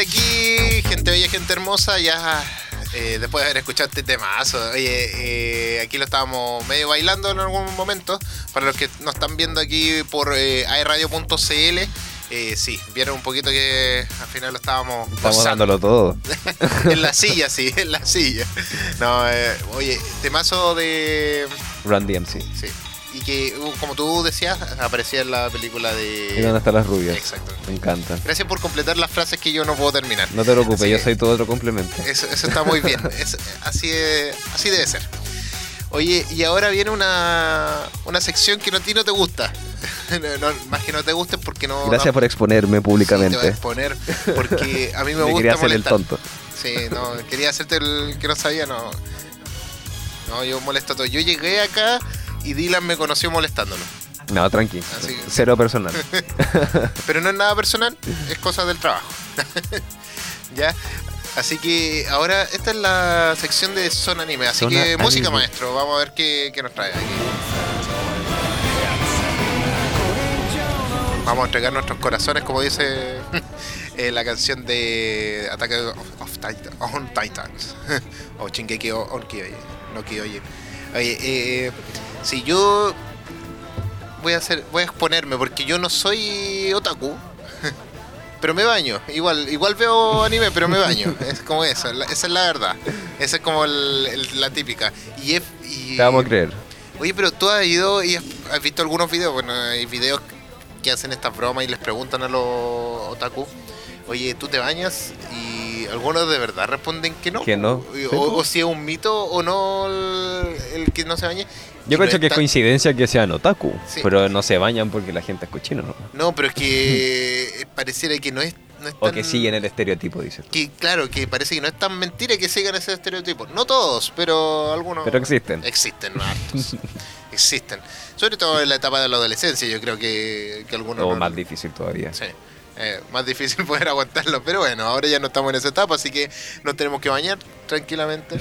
aquí, gente bella, gente hermosa, ya eh, después de haber escuchado este temazo. Oye, eh, aquí lo estábamos medio bailando en algún momento. Para los que nos están viendo aquí por eh, airradio.cl, eh, sí, vieron un poquito que al final lo estábamos Estamos dándolo todo. en la silla, sí, en la silla. No, eh, oye, temazo de... Run DMC. Sí. Y que, uh, como tú decías, aparecía en la película ¿Y de... dónde están las rubias? Exacto. Me encanta. Gracias por completar las frases que yo no puedo terminar. No te preocupes, Así yo soy tu otro complemento. Eso, eso está muy bien. Es- así, así debe ser. Oye, y ahora viene una, una sección que no, a ti no te gusta. No, no, más que no te guste porque no... Gracias no, por exponerme sí, te voy a públicamente. exponer porque a mí me, Me gusta quería hacer el molestar. tonto. Sí, no, quería hacerte el que no sabía, no. No, yo molesto todo. Yo llegué acá y Dylan me conoció molestándolo. No, tranqui. Así Cero personal. Pero no es nada personal, es cosa del trabajo. ¿Ya? Así que ahora esta es la sección de Zona Anime. Así Zona que música, Anime. maestro. Vamos a ver qué, qué nos trae aquí. Vamos a entregar nuestros corazones, como dice eh, la canción de Ataque of, of Titan- on Titans. o Shingeki on Kyoji. No Kyoji. Oye, eh, si yo voy a hacer, voy a exponerme porque yo no soy otaku. Pero me baño, igual, igual veo anime, pero me baño. Es como eso, esa es la verdad. Esa es como el- el- la típica. Y, es- y- Te vamos a creer. Oye, pero tú has ido y has, has visto algunos videos. Bueno, hay videos que hacen estas bromas y les preguntan a los otaku. Oye, ¿tú te bañas? Y algunos de verdad responden que no. Que no. O, Sí, o po. si es un mito o no el, el que no se bañe. Yo no creo que es tan- coincidencia que sean otaku, Sí. pero no se bañan porque la gente es cochina, ¿no? No, pero es que pareciera que no es, no es O tan- que siguen el estereotipo, dices. que claro, que parece que no es tan mentira que sigan ese estereotipo. No todos, pero algunos. Pero existen. Existen, no hartos. existen. Sobre todo en la etapa de la adolescencia, yo creo que, que algunos. O no- más difícil todavía. Sí. Eh, más difícil poder aguantarlo, pero bueno, ahora ya no estamos en esa etapa, así que nos tenemos que bañar tranquilamente.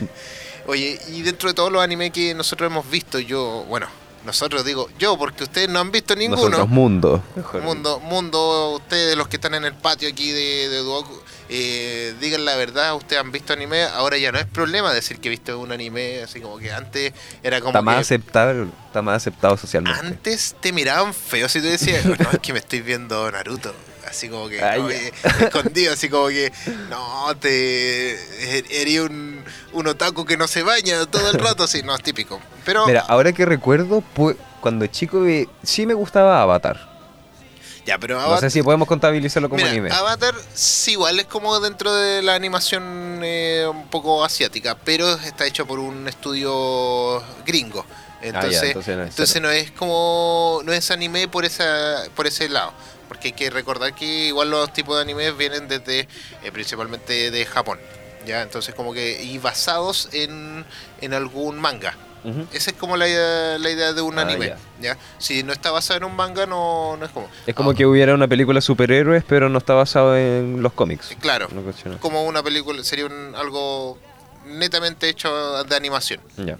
Oye, y dentro de todos los animes que nosotros hemos visto, yo, bueno, nosotros digo yo, porque ustedes no han visto ninguno. Nosotros mundo. mejor. Mundo, mundo, ustedes los que están en el patio aquí de, de Duoku, eh, digan la verdad, ustedes han visto anime, ahora ya no es problema decir que viste un anime, así como que antes era como Está más que aceptado, está más aceptado socialmente. antes te miraban feo si tú decías, no, es que me estoy viendo Naruto, así como que Ay, escondido, así como que no, te er- eres un, un otaku que no se baña todo el rato, así, no, es típico. Pero Mira, ahora que recuerdo, pu- cuando chico vi- sí me gustaba Avatar. Ya, pero No sé si podemos contabilizarlo como Mira, anime. Avatar sí, igual es como dentro de la animación eh, un poco asiática, pero está hecho por un estudio gringo. Entonces, Ah, ya, entonces no es entonces no es como no es anime por esa por ese lado, porque hay que recordar que igual los tipos de animes vienen desde eh, principalmente de Japón. Ya, entonces como que y basados en, en algún manga. Esa es como la, idea- la idea de un Ah, anime. ya. Ya. Si no está basado en un manga, no, no es como. Es como Ah, que hubiera una película superhéroes, pero no está basado en los cómics. Claro. Cuestión así. como una película, sería un- algo netamente hecho de animación. Ya.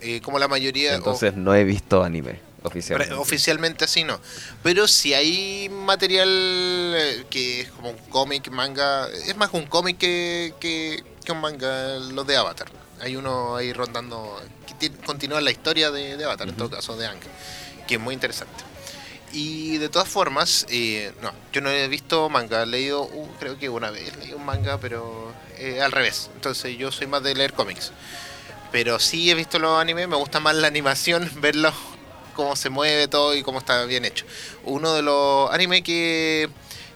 Eh, como la mayoría, o- Entonces no he visto anime oficialmente. oficialmente así no. Pero si hay material eh, que es como un cómic, manga, es más un cómic que, que, que un manga, los de Avatar. Hay uno ahí rondando, que continúa la historia de, de Avatar, en todo caso, de Ang, que es muy interesante. Y de todas formas, eh, no, yo no he visto manga, he leído, uh, creo que una vez leí un manga, pero eh, al revés. Entonces yo soy más de leer cómics. Pero sí he visto los animes, me gusta más la animación, verlo cómo se mueve todo y cómo está bien hecho. Uno de los animes que,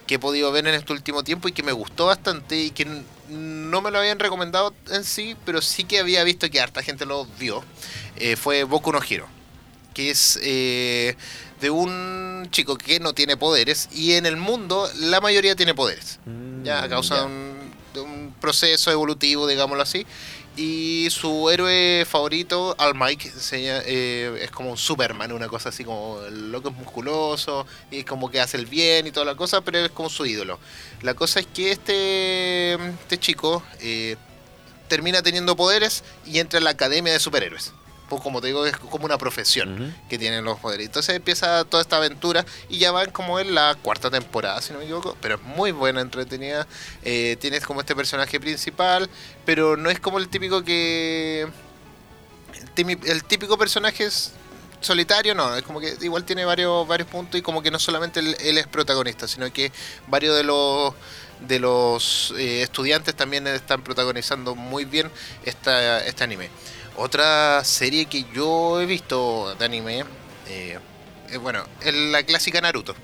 que he podido ver en este último tiempo y que me gustó bastante y que no me lo habían recomendado en sí, pero sí que había visto que harta gente lo vio, eh, fue Boku no Hero, que es eh, de un chico que no tiene poderes y en el mundo la mayoría tiene poderes. Mm, ya a causa de un, de un proceso evolutivo, digámoslo así. Y su héroe favorito, All Mike, se eh, es como un Superman, una cosa así como el loco es musculoso y como que hace el bien y toda la cosa, pero es como su ídolo. La cosa es que este, este chico eh, termina teniendo poderes y entra en la academia de superhéroes. Pues como te digo, es como una profesión que tienen los poderes. Entonces empieza toda esta aventura y ya van como en la cuarta temporada, si no me equivoco. Pero es muy buena, entretenida. Eh, tienes como este personaje principal, pero no es como el típico que... El, típico personaje es solitario, no. Es como que igual tiene varios, varios puntos y como que no solamente él, él es protagonista, sino que varios de los de los eh, estudiantes también están protagonizando muy bien esta, este anime. Otra serie que yo he visto de anime, eh, eh, bueno, es la clásica Naruto.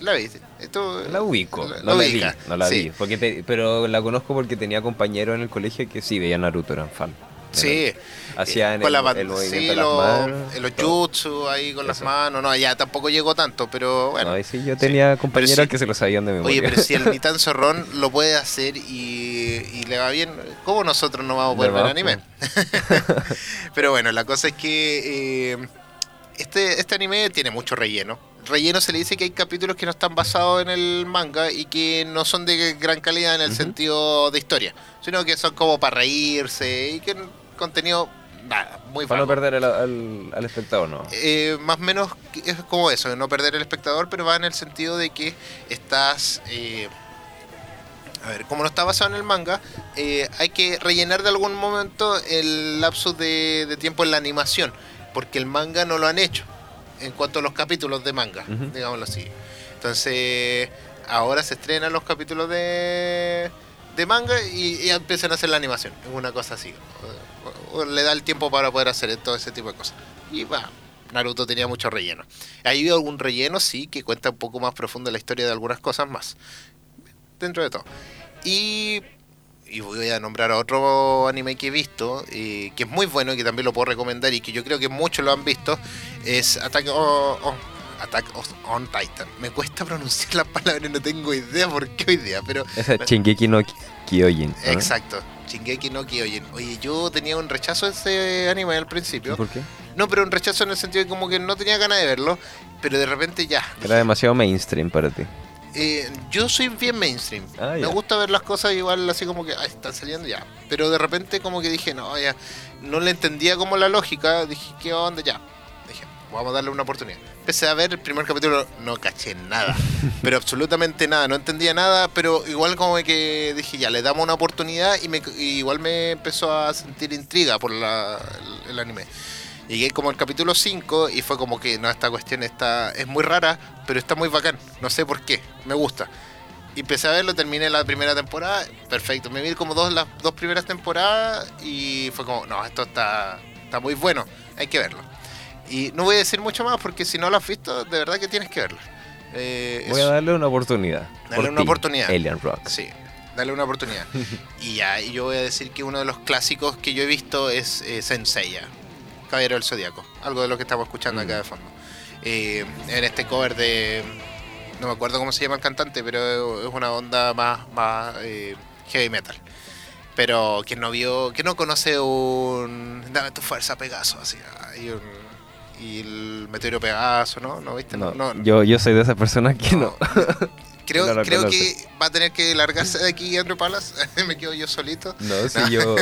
¿La viste? Esto, La ubico, la- no la, vi, no la sí. vi, porque te- pero la conozco porque tenía compañeros en el colegio que sí veían Naruto, eran fan. Sí, Hacían con el, la el movimiento sí, de las los, manos. los todo. jutsu ahí con las manos, no, ya tampoco llegó tanto, pero bueno. No, sí, yo tenía sí. compañeros que se lo sabían de memoria. Oye, pero si el Nitan Zorrón lo puede hacer y, y le va bien, ¿cómo nosotros no vamos a poder De ver anime? pero bueno, la cosa es que eh, este, este anime tiene mucho relleno. Relleno se le dice que hay capítulos que no están basados en el manga y que no son de gran calidad en el sentido de historia, sino que son como para reírse y que contenido nada, muy Para no perder al, al- al espectador, ¿no? Eh, más o menos es como eso, no perder el espectador, pero va en el sentido de que estás... eh, a ver, como no está basado en el manga, eh, hay que rellenar de algún momento el lapso de, de tiempo en la animación, porque el manga no lo han hecho en cuanto a los capítulos de manga, digámoslo así. Entonces, ahora se estrenan los capítulos de, de manga y, y empiezan a hacer la animación, es una cosa así. Le da el tiempo para poder hacer todo ese tipo de cosas. Y va, Naruto tenía mucho relleno. ¿Ha habido algún relleno? Sí, que cuenta un poco más profundo la historia de algunas cosas más. Dentro de todo. Y, y voy a nombrar a otro anime que he visto, eh, que es muy bueno y que también lo puedo recomendar y que yo creo que muchos lo han visto, es Attack on, on- Attack on Titan. Me cuesta pronunciar las palabras, no tengo idea por qué hoy día, pero es Shingeki no Kyojin. ¿no? Exacto, Shingeki no Kyojin. Oye, yo tenía un rechazo a ese anime al ¿Y principio. por qué? No, pero un rechazo en el sentido de como que no tenía ganas de verlo, pero de repente ya. Era demasiado mainstream para ti. Eh, yo soy bien mainstream. Ah, Me gusta ver las cosas igual así como que "Ay, están saliendo ya. Pero de repente como que dije, no, ya. No le entendía como la lógica. Dije, ¿qué onda? Ya. Dije, vamos a darle una oportunidad. Empecé a ver el primer capítulo, no caché nada. pero absolutamente nada. No entendía nada, pero igual como que dije, ya, le damos una oportunidad y, me, y igual me empezó a sentir intriga por la- el, el anime. Llegué como al capítulo 5 y fue como que no, esta cuestión está, es muy rara, pero está muy bacán. No sé por qué, me gusta. Y empecé a verlo, terminé la primera temporada, perfecto. Me vi como dos las dos primeras temporadas y fue como, no, esto está, está muy bueno, hay que verlo. Y no voy a decir mucho más porque si no lo has visto, de verdad que tienes que verlo. Eh, Voy a darle una oportunidad. Dale una ti, oportunidad. Alien Rock. Sí, dale una oportunidad. y ya, yo voy a decir que uno de los clásicos que yo he visto es eh, Senseiya, Caballero del Zodíaco, algo de lo que estamos escuchando acá Mm. de fondo. Eh, en este cover de. No me acuerdo cómo se llama el cantante, pero es una onda más, más eh, heavy metal. Pero quien no vio, que no conoce un. Dame tu fuerza, Pegaso, así. Y, un- y el meteoro Pegaso, ¿no? ¿No viste? No, no, Yo, yo soy de esas personas que no. Creo, No creo que va a tener que largarse de aquí Andrew Palas. Me quedo yo solito. No, si yo.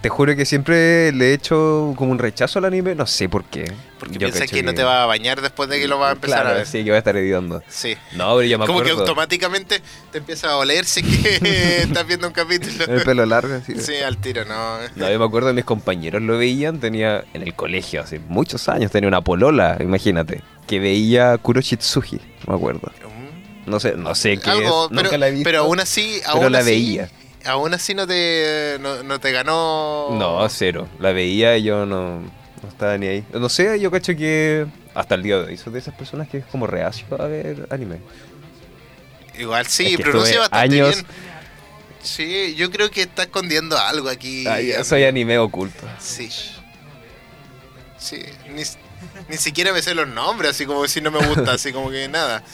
Te juro que siempre le he hecho como un rechazo al anime. No sé por qué. Porque Yo piensa cacho que no te va a bañar después de que lo vas a empezar Claro, a ver. Sí, que va a estar editando. Sí. No, pero yo me Como que automáticamente te empieza a olerse que estás viendo un capítulo. El pelo largo, así. Sí, al tiro, no. No, yo me acuerdo mis compañeros lo veían, tenía en el colegio hace muchos años, tenía una polola, imagínate, que veía Kuroshitsuji, me acuerdo. No sé, no sé qué Algo, es, nunca pero, la he visto. pero aún así, pero aún la así, veía. Aún así no te, no, no te ganó. No, cero. La veía y yo no, no estaba ni ahí. No sé, yo cacho que hasta el día de hoy soy de esas personas que es como reacio a ver anime. Igual sí, Es que pronuncia bastante años- bien. Sí, yo creo que está escondiendo algo aquí. Ah, ya soy anime oculto. Sí. Sí, ni, ni siquiera me sé los nombres, así como si no me gusta, así como que nada.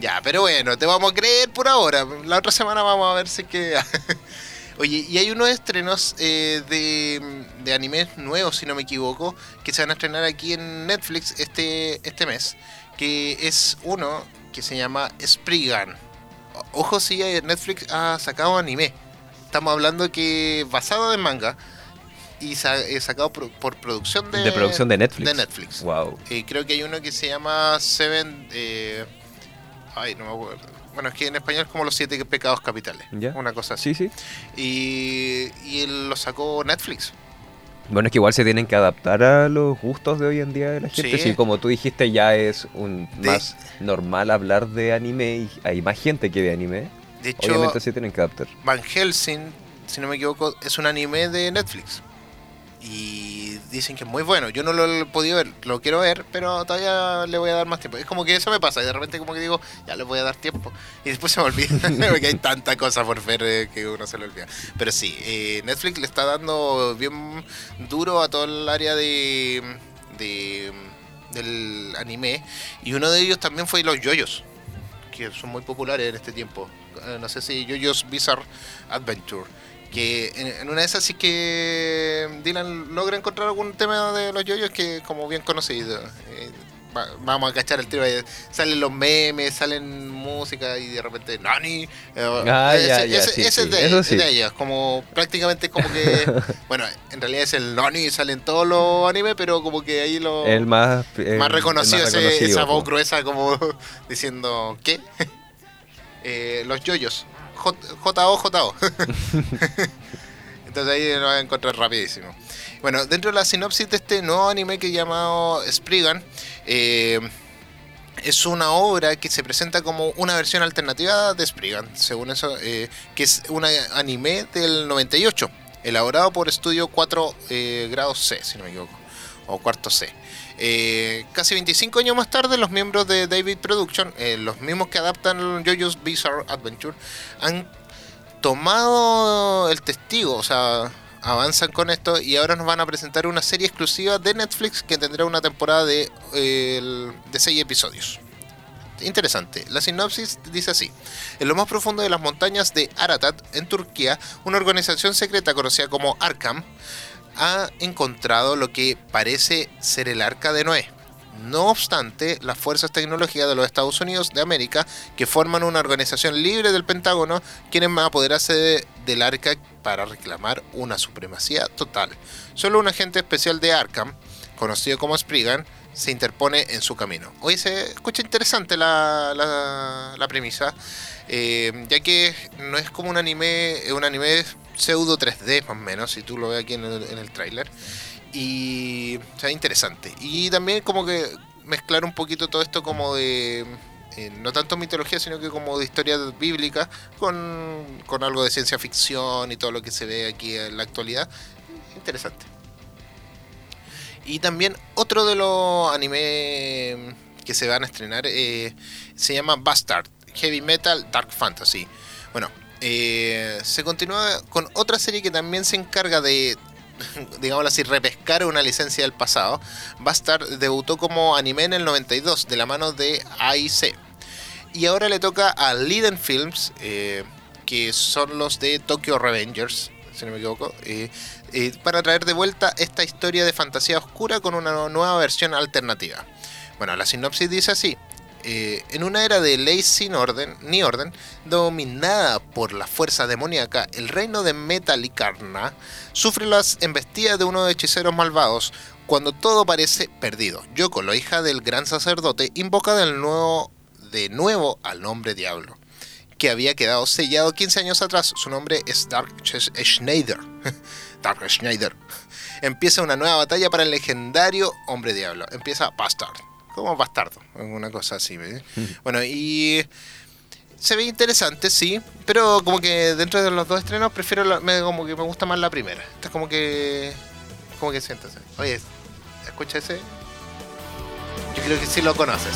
Ya, pero bueno, te vamos a creer por ahora. La otra semana vamos a ver si que... Oye, y hay unos estrenos eh, de, de animes nuevos, si no me equivoco, que se van a estrenar aquí en Netflix este, este mes, que es uno que se llama Spriggan. Ojo, sí, eh, Netflix ha sacado anime. Estamos hablando que basado en manga, y eh, sacado por, por producción de, De producción de Netflix. de Netflix. Wow. Eh, creo que hay uno que se llama Seven. eh, ay, no me acuerdo. Bueno, es que en español es como los siete pecados capitales. Ya. Una cosa así. Sí, sí. Y, y él lo sacó Netflix. Bueno, es que igual se tienen que adaptar a los gustos de hoy en día de la gente. Sí. Sí, como tú dijiste, ya es un De- más normal hablar de anime y hay más gente que ve anime. De hecho, Obviamente se tienen que adaptar. Van Helsing, si no me equivoco, es un anime de Netflix. Y dicen que es muy bueno. Yo no lo he podido ver, lo quiero ver, pero todavía le voy a dar más tiempo. Es como que eso me pasa, y de repente como que digo, ya le voy a dar tiempo. Y después se me olvida, porque hay tanta cosa por ver eh, que uno se le olvida. Pero sí, eh, Netflix le está dando bien duro a todo el área de, de del anime. Y uno de ellos también fue los yoyos, que son muy populares en este tiempo. Eh, no sé si Yoyos Bizarre Adventure. Que en, en una de esas sí que Dylan logra encontrar algún tema de los yoyos que como bien conocido. Eh, va- vamos a cachar el tiro ahí. Salen los memes, salen música y de repente Nani. eh, Ah, ese, ya, ya, ese- sí, ese sí, es de, eso sí. de ellos. Como prácticamente como que. bueno, en realidad es el Nani y salen todos los animes, pero como que ahí lo El más, el- más el reconocido, más ese- esa voz gruesa como diciendo ¿qué? Eh, los yoyos J- JO JO entonces ahí lo vas a encontrar rapidísimo bueno dentro de la sinopsis de este nuevo anime que he llamado Spriggan eh, es una obra que se presenta como una versión alternativa de Spriggan, según eso, eh, que es un anime del 98, elaborado por Estudio 4 eh, grados C, si no me equivoco, o cuarto C. Eh, casi 25 años más tarde, los miembros de David Production, eh, los mismos que adaptan JoJo's Bizarre Adventure, han tomado el testigo, o sea, avanzan con esto y ahora nos van a presentar una serie exclusiva de Netflix que tendrá una temporada de, eh, de 6 episodios. Interesante. La sinopsis dice así. En lo más profundo de las montañas de Aratat, en Turquía, una organización secreta conocida como Arkham ha encontrado lo que parece ser el arca de Noé. No obstante, las fuerzas tecnológicas de los Estados Unidos de América, que forman una organización libre del Pentágono, quieren apoderarse de- del arca para reclamar una supremacía total. Solo un agente especial de Arkham, conocido como Spriggan, se interpone en su camino. Hoy se escucha interesante la, la- la premisa, eh, ya que no es como un anime, es un anime pseudo 3D más o menos, si tú lo ves aquí en el, en tráiler. Y o sea, interesante. Y también como que mezclar un poquito todo esto como de... eh, no tanto mitología, sino que como de historia bíblica, con, con algo de ciencia ficción y todo lo que se ve aquí en la actualidad. Interesante. Y también otro de los anime que se van a estrenar eh, se llama Bastard, Heavy Metal Dark Fantasy. Bueno, eh, se continúa con otra serie que también se encarga de, digámoslo así, repescar una licencia del pasado. Bastard debutó como anime en el 92 de la mano de AIC. Y ahora le toca a Liden Films, eh, que son los de Tokyo Revengers, si no me equivoco, eh, para traer de vuelta esta historia de fantasía oscura con una nueva versión alternativa. Bueno, la sinopsis dice así. Eh, en una era de ley sin orden, ni orden, dominada por la fuerza demoníaca, el reino de Metalicarna sufre las embestidas de unos hechiceros malvados cuando todo parece perdido. Yoko, la hija del gran sacerdote, invoca de nuevo, al nombre diablo, que había quedado sellado 15 años atrás. Su nombre es Dark Sch- Schneider. Dark Schneider. Empieza una nueva batalla para el legendario hombre diablo. Empieza Bastard. Como bastardo, una cosa así. ¿ves? Bueno, y se ve interesante, sí, pero como que dentro de los dos estrenos prefiero la- me, como que me gusta más la primera. Esta es como que como que siéntase. Oye, escucha ese. Yo creo que sí lo conoces.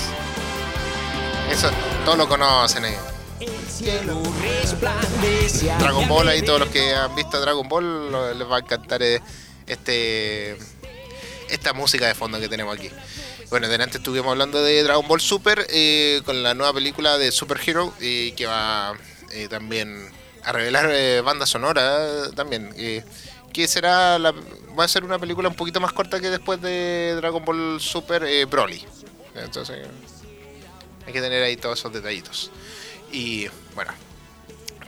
Eso, todos lo conocen ahí. El cielo resplandece. Dragon Ball ahí, todos los que han visto Dragon Ball les va a encantar eh, este esta música de fondo que tenemos aquí. Bueno, delante estuvimos hablando de Dragon Ball Super eh, con la nueva película de Super Hero y que va eh, también a revelar eh, banda sonora eh, también. eh, que será la- va a ser una película un poquito más corta que después de Dragon Ball Super eh, Broly. Entonces hay que tener ahí todos esos detallitos. Y bueno,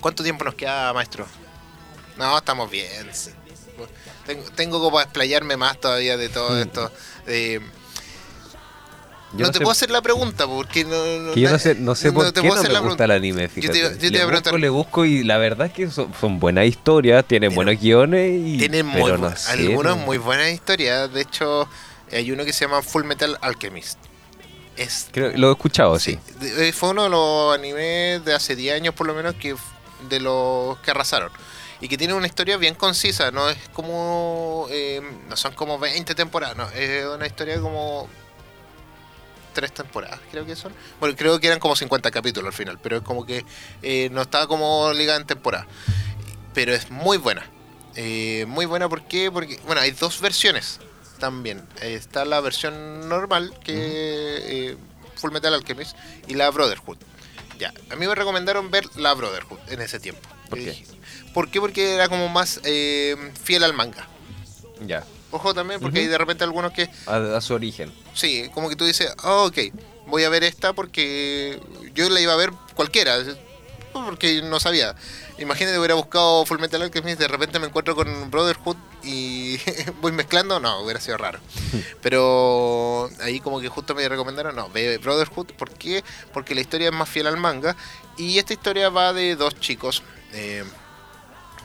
¿cuánto tiempo nos queda, maestro? No, estamos bien. Tengo, tengo como para explayarme más todavía de todo Mm. esto. Yo no, no te sé- puedo hacer la pregunta porque no. no- Que yo no sé, no sé por te qué no me la gusta el anime, te- fíjate. yo te le iba a busco, preguntar- le busco y la verdad es que son, son buenas historias, tienen buenos guiones y... Tienen muy, bu- no sé, algunos no- muy buenas historias. De hecho, hay uno que se llama Full Metal Alchemist. Es, Creo, lo he escuchado, sí. sí, fue uno de los animes de hace 10 años por lo menos que de los que arrasaron. Y que tiene una historia bien concisa, no es como. eh, no son como 20 temporadas, no, es una historia como. Tres temporadas, creo que son. Bueno, creo que eran como 50 capítulos al final, pero es como que eh, no estaba como ligada en temporada. Pero es muy buena. Eh, muy buena, ¿por qué? Porque, bueno, hay dos versiones también. Eh, Está la versión normal, que eh, Full Metal Alchemist, y la Brotherhood. Ya, a mí me recomendaron ver la Brotherhood en ese tiempo. ¿Por Y qué? ¿Por qué? Porque era como más eh, fiel al manga. Ya, Ojo también, porque hay de repente algunos que, a, a su origen. sí, como que tú dices, ah, ok, voy a ver esta porque yo la iba a ver cualquiera, porque no sabía. Imagínate, hubiera buscado Full Metal Alchemist, de repente me encuentro con Brotherhood y voy mezclando, no, hubiera sido raro. Pero ahí como que justo me recomendaron, no, ve Brotherhood, ¿por qué? Porque la historia es más fiel al manga y esta historia va de dos chicos eh,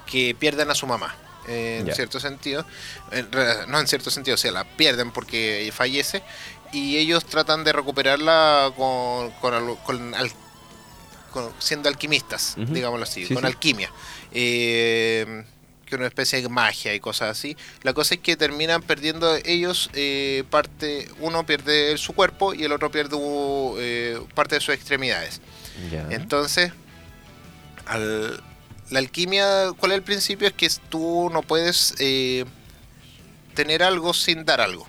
que pierden a su mamá. Eh, en cierto sentido, En no en cierto sentido, o sea, la pierden porque fallece y ellos tratan de recuperarla con, con, con al- con- siendo alquimistas, Ujú. digámoslo así, Sí, con sí. alquimia. Eh, que una especie de magia y cosas así. La cosa es que terminan perdiendo ellos eh, parte, uno pierde su cuerpo y el otro pierde eh, parte de sus extremidades. Entonces, al- la alquimia, ¿cuál es el principio? Es que tú no puedes eh, tener algo sin dar algo.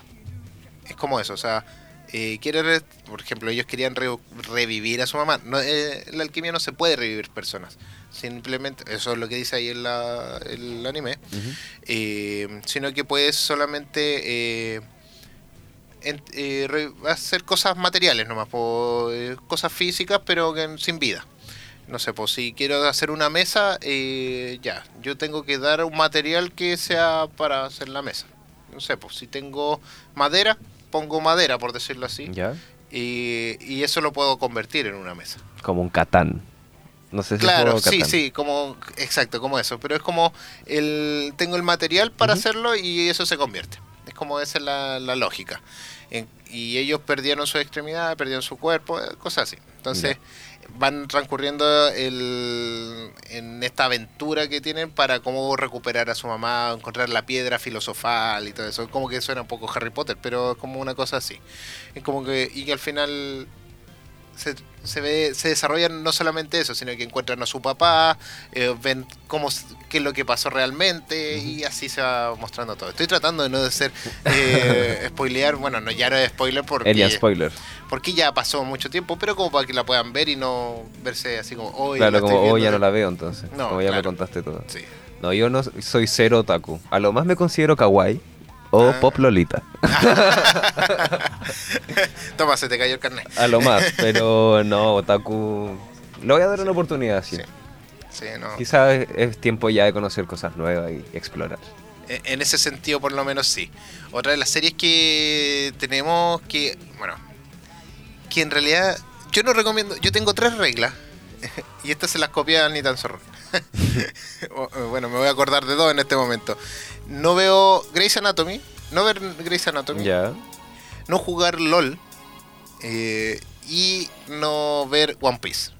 Es como eso, o sea, eh, quiere, re- por ejemplo, ellos querían re- revivir a su mamá. No, eh, la alquimia no se puede revivir personas. Simplemente, eso es lo que dice ahí en la- el anime. Eh, sino que puedes solamente eh, en- eh, hacer cosas materiales nomás, po, eh, cosas físicas pero que sin vida. No sé, pues si quiero hacer una mesa, eh, ya, yo tengo que dar un material que sea para hacer la mesa. No sé, pues si tengo madera, pongo madera, por decirlo así, Ya. y, y eso lo puedo convertir en una mesa. Como un Catán. No sé si Claro, sí, Catán. sí, como exacto, como eso, pero es como el tengo el material para hacerlo y eso se convierte. Es como esa es la, la lógica. En- y ellos perdieron su extremidad, perdieron su cuerpo, cosas así. Entonces van transcurriendo el, en esta aventura que tienen para cómo recuperar a su mamá, encontrar la piedra filosofal y todo eso. Como que suena un poco Harry Potter, pero es como una cosa así. Es como que y que al final se, se ve se desarrollan no solamente eso, sino que encuentran a su papá, eh, ven cómo qué es lo que pasó realmente y así se va mostrando todo. Estoy tratando de no de ser eh, spoilear, bueno, no ya no es spoiler porque Spoiler. porque ya pasó mucho tiempo, pero como para que la puedan ver y no verse así como hoy claro, como hoy ya no la veo entonces. No, como ya me contaste todo. Sí. No, yo no soy cero otaku. A lo más me considero kawaii o Ah. pop lolita. Toma, se te cayó el carnet. A lo más, pero no, otaku. Le voy a dar una oportunidad, sí. Sí. Sí, no. Quizás es- es tiempo ya de conocer cosas nuevas y explorar. E- En ese sentido, por lo menos sí. Otra de las series que tenemos que, bueno, que en realidad yo no recomiendo, yo tengo tres reglas y estas se las copia ni tan zorro. Bueno, me voy a acordar de dos en este momento. No veo Grey's Anatomy, no ver Grey's Anatomy, no jugar LOL eh, y no ver One Piece.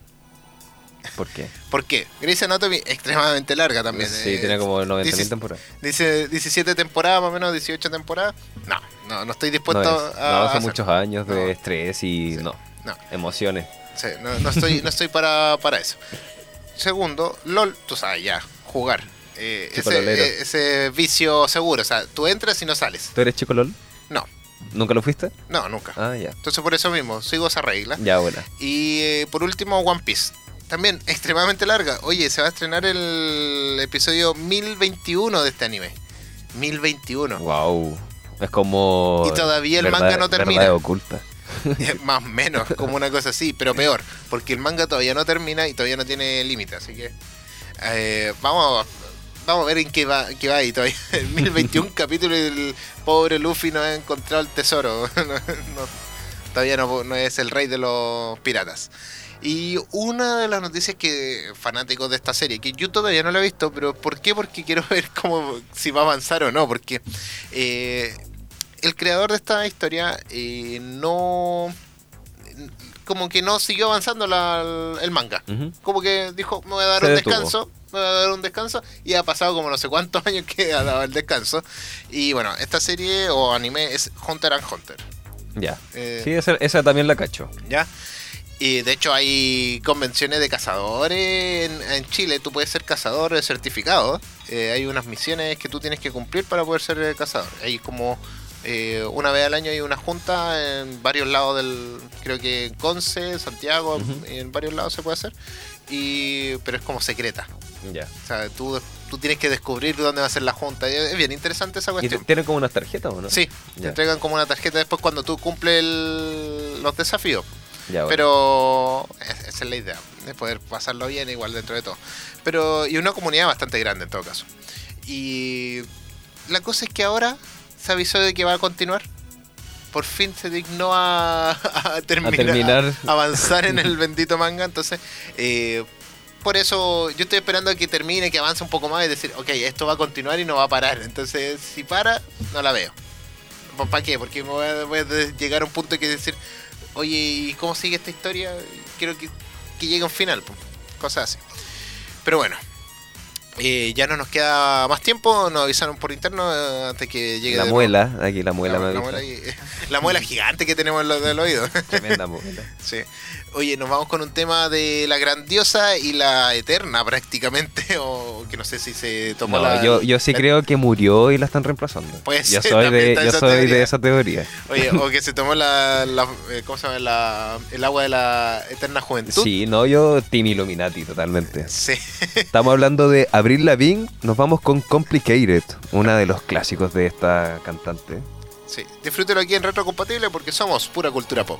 ¿Por qué? ¿Por qué? Grey's Anatomy extremadamente larga también. Sí, eh, tiene como 90.000 dice- temporadas. Dice 17 temporadas, más o menos 18 temporadas. No, no, no estoy No, dispuesto es- a. no, son hacer. muchos años de No. estrés y Sí. no, No, emociones. sí, no, no estoy, no estoy para, para eso. Segundo, LOL, tú sabes, ya, jugar. Eh, ese, eh, ese vicio seguro, o sea, tú entras y no sales. ¿Tú eres chico LOL? No, ¿Nunca lo fuiste? no, nunca. Ah, ya. Entonces por eso mismo, sigo esa regla. Ya, buena. Y eh, por último, One Piece. También extremadamente larga. Oye, se va a estrenar el episodio 1021 de este anime. 1021. Wow. Es como. Y todavía el verdad- manga no termina. oculta. Más o menos, como una cosa así, pero peor, porque el manga todavía no termina y todavía no tiene límite, así que eh, vamos, vamos a ver en qué va, qué va ahí todavía. En 1021 capítulos y el pobre Luffy no ha encontrado el tesoro. No- no- todavía no, no es el rey de los piratas. Y una de las noticias que fanáticos de esta serie, que yo todavía no la he visto, pero ¿por qué? Porque quiero ver cómo si va a avanzar o no, porque eh, el creador de esta historia eh, no como que no siguió avanzando la- el manga. Como que dijo, me voy a dar Se un detuvo. descanso, me voy a dar un descanso, y ha pasado como no sé cuántos años que ha dado el descanso. Y bueno, esta serie o anime es Hunter x Hunter. Ya. Eh, Sí, esa, esa también la cacho. ¿Ya? Y de hecho hay convenciones de cazadores en, en Chile. Tú puedes ser cazador certificado. Eh, hay unas misiones que tú tienes que cumplir para poder ser cazador. Hay como eh, una vez al año hay una junta en varios lados del... Creo que en Conce, Santiago, en varios lados se puede hacer. Y, pero es como secreta. Ya. O sea, tú, tú tienes que descubrir dónde va a ser la junta. Y es bien interesante esa ¿Y cuestión. t- tienen como unas tarjetas o no? Sí, te entregan como una tarjeta después cuando tú cumples el- los desafíos. Ya, bueno. Pero es- esa es la idea, de poder pasarlo bien igual dentro de todo. Pero y una comunidad bastante grande en todo caso. Y la cosa es que ahora se avisó de que va a continuar. Por fin se dignó a, a terminar, terminar. a avanzar en el bendito manga. Entonces, eh, por eso yo estoy esperando a que termine, que avance un poco más y decir, ok, esto va a continuar y no va a parar. Entonces, si para, no la veo. ¿Para qué? Porque me voy a, voy a llegar a un punto que decir, oye, ¿y cómo sigue esta historia? Quiero que, que llegue a un final, cosas así. Pero bueno, eh, ya no nos queda más tiempo, nos avisaron por interno eh, antes que llegue la muela, aquí la muela nuevo. me la, muela ahí- la muela gigante que tenemos en lo del oído. Tremenda muela. Sí. Oye, nos vamos con un tema de la grandiosa y la eterna prácticamente, o que no sé si se tomó No, la... yo, yo sí la- creo que murió y la están reemplazando. Puede yo soy, de, yo esa soy teoría. de esa teoría. Oye, o que se tomó la, la- eh, ¿cómo se llama? La, el agua de la eterna juventud. Sí, no, yo Team Illuminati totalmente. Sí. Estamos hablando de Abril Lavigne, nos vamos con Complicated, una de los clásicos de esta cantante. sí. Disfrútelo aquí en Retro Compatible porque somos pura cultura pop.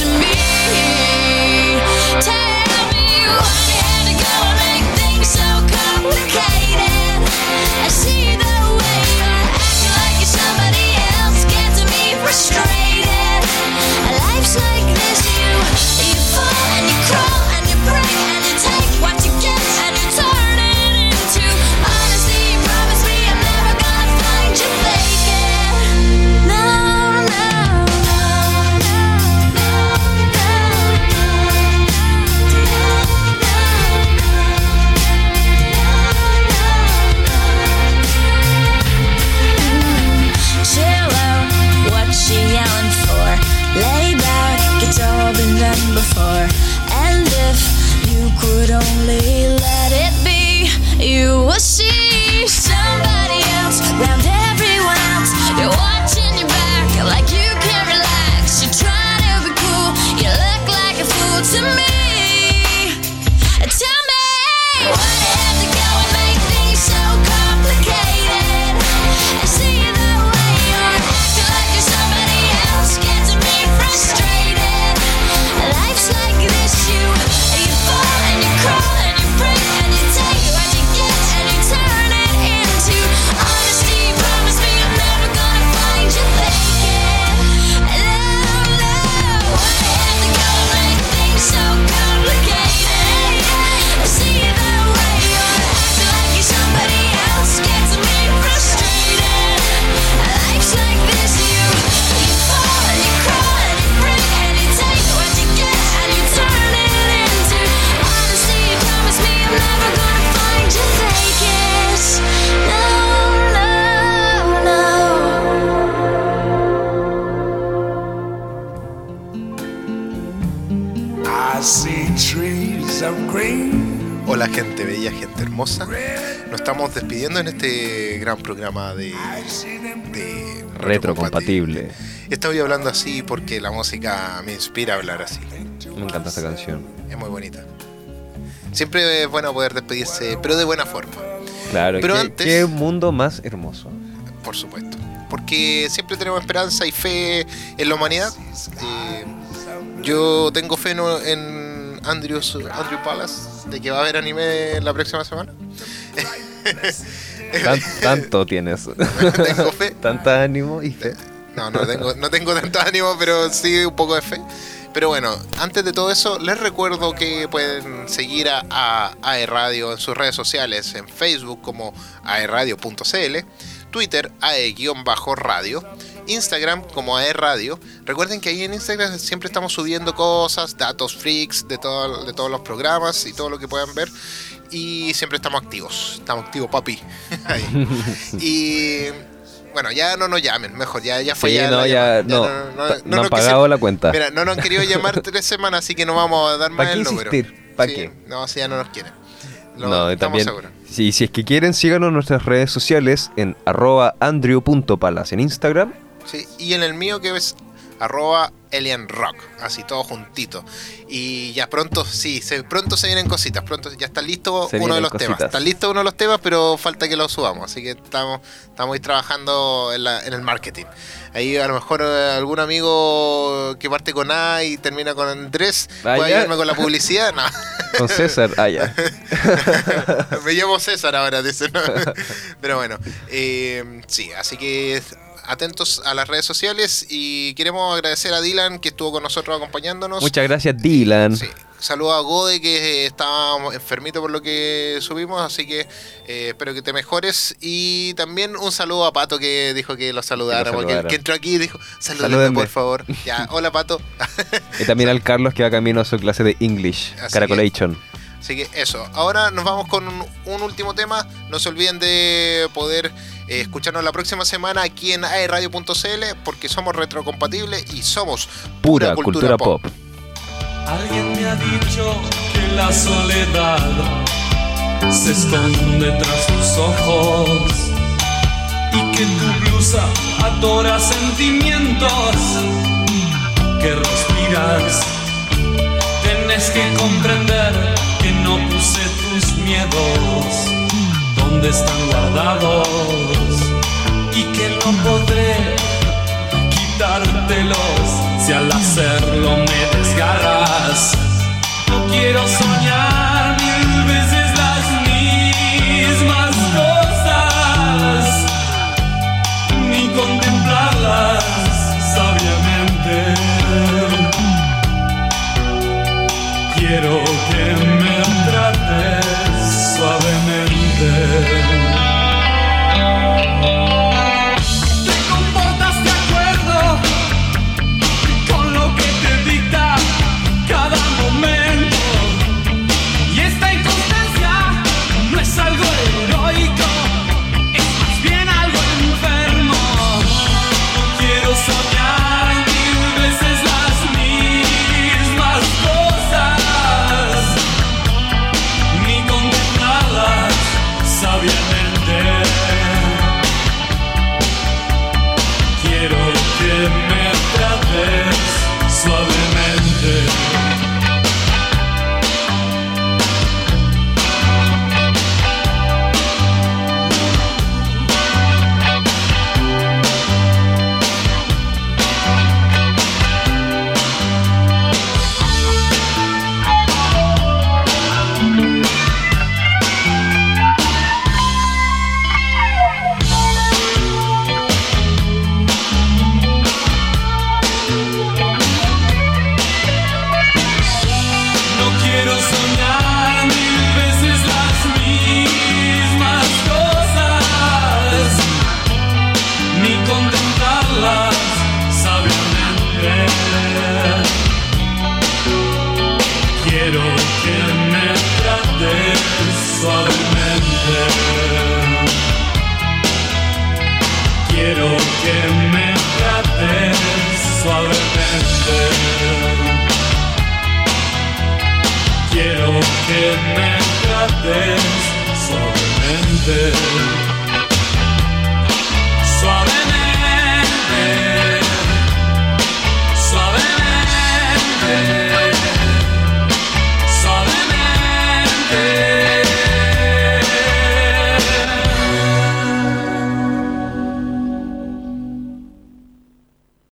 To me. Tell me why estamos despidiendo en este gran programa de, de Retrocompatible. Estoy hablando así porque la música me inspira a hablar así. Me encanta esta canción. Es muy bonita. Siempre es bueno poder despedirse, pero de buena forma, Claro, Pero qué, antes- qué mundo más hermoso. por supuesto. Porque siempre tenemos esperanza y fe en la humanidad. Eh, yo tengo fe en, en Andrews, Andrew Palace de que va a haber anime la próxima semana. Tan- tanto tienes. Tengo fe. Tanta ánimo y fe. No, no tengo, no tengo tanto ánimo, pero sí un poco de fe. Pero bueno, antes de todo eso, les recuerdo que pueden seguir a, a AE Radio en sus redes sociales, en Facebook como aeradio.cl, Twitter AE-radio, Instagram como AE Radio. Recuerden que ahí en Instagram siempre estamos subiendo cosas, datos freaks de, todo, de todos los programas y todo lo que puedan ver. Y siempre estamos activos. Estamos activos, papi. Y bueno, ya no nos llamen, mejor, ya, ya fue Sí, ya no, la ya llamada. no. no, no, no han pagado la cuenta. Mira, no nos han querido llamar tres semanas, así que no vamos a dar más ¿Pa' qué el número. insistir? ¿Pa' Sí, qué? No, si ya no nos quieren. Lo- no, también. seguros. Si, si es que quieren, síganos en nuestras redes sociales en arroba andrew.palas en Instagram. Sí, y en el mío que es arroba Alien Rock, así todo juntito. Y ya pronto, sí, se, pronto se vienen cositas, pronto ya está listo Se uno de los temas. Está listo uno de los temas, pero falta que lo subamos, así que estamos, estamos ahí trabajando en, la- en el marketing. Ahí a lo mejor eh, algún amigo que parte con A y termina con Andrés Ah, puede ya. ayudarme con la publicidad. No. Con César. Ah, ya. Me llamo César ahora, dice. ¿no? Pero bueno, eh, sí, así que atentos a las redes sociales y queremos agradecer a Dylan que estuvo con nosotros acompañándonos. Muchas gracias, Dylan. Sí. Saludos a Gode que estaba enfermito por lo que subimos, así que eh, espero que te mejores. Y también un saludo a Pato que dijo que lo saludara, porque que entró aquí y dijo, salúdenme por favor. Ya, hola Pato. Y también al Carlos que va camino a su clase de English. Así Caracolation. Así que eso, ahora nos vamos con un, un último tema. No se olviden de poder eh, escucharnos la próxima semana aquí en aeradio.cl porque somos retrocompatibles y somos Pura cultura, pop. Alguien me ha dicho que la soledad se esconde tras tus ojos y que tu blusa adora sentimientos que respiras. Tienes que comprender que no puse tus miedos donde están guardados y que no podré quitártelos si al hacerlo me desgarras. No quiero soñar mil veces las mismas cosas, ni contemplarlas sabiamente. Quiero que me trates suavemente. Te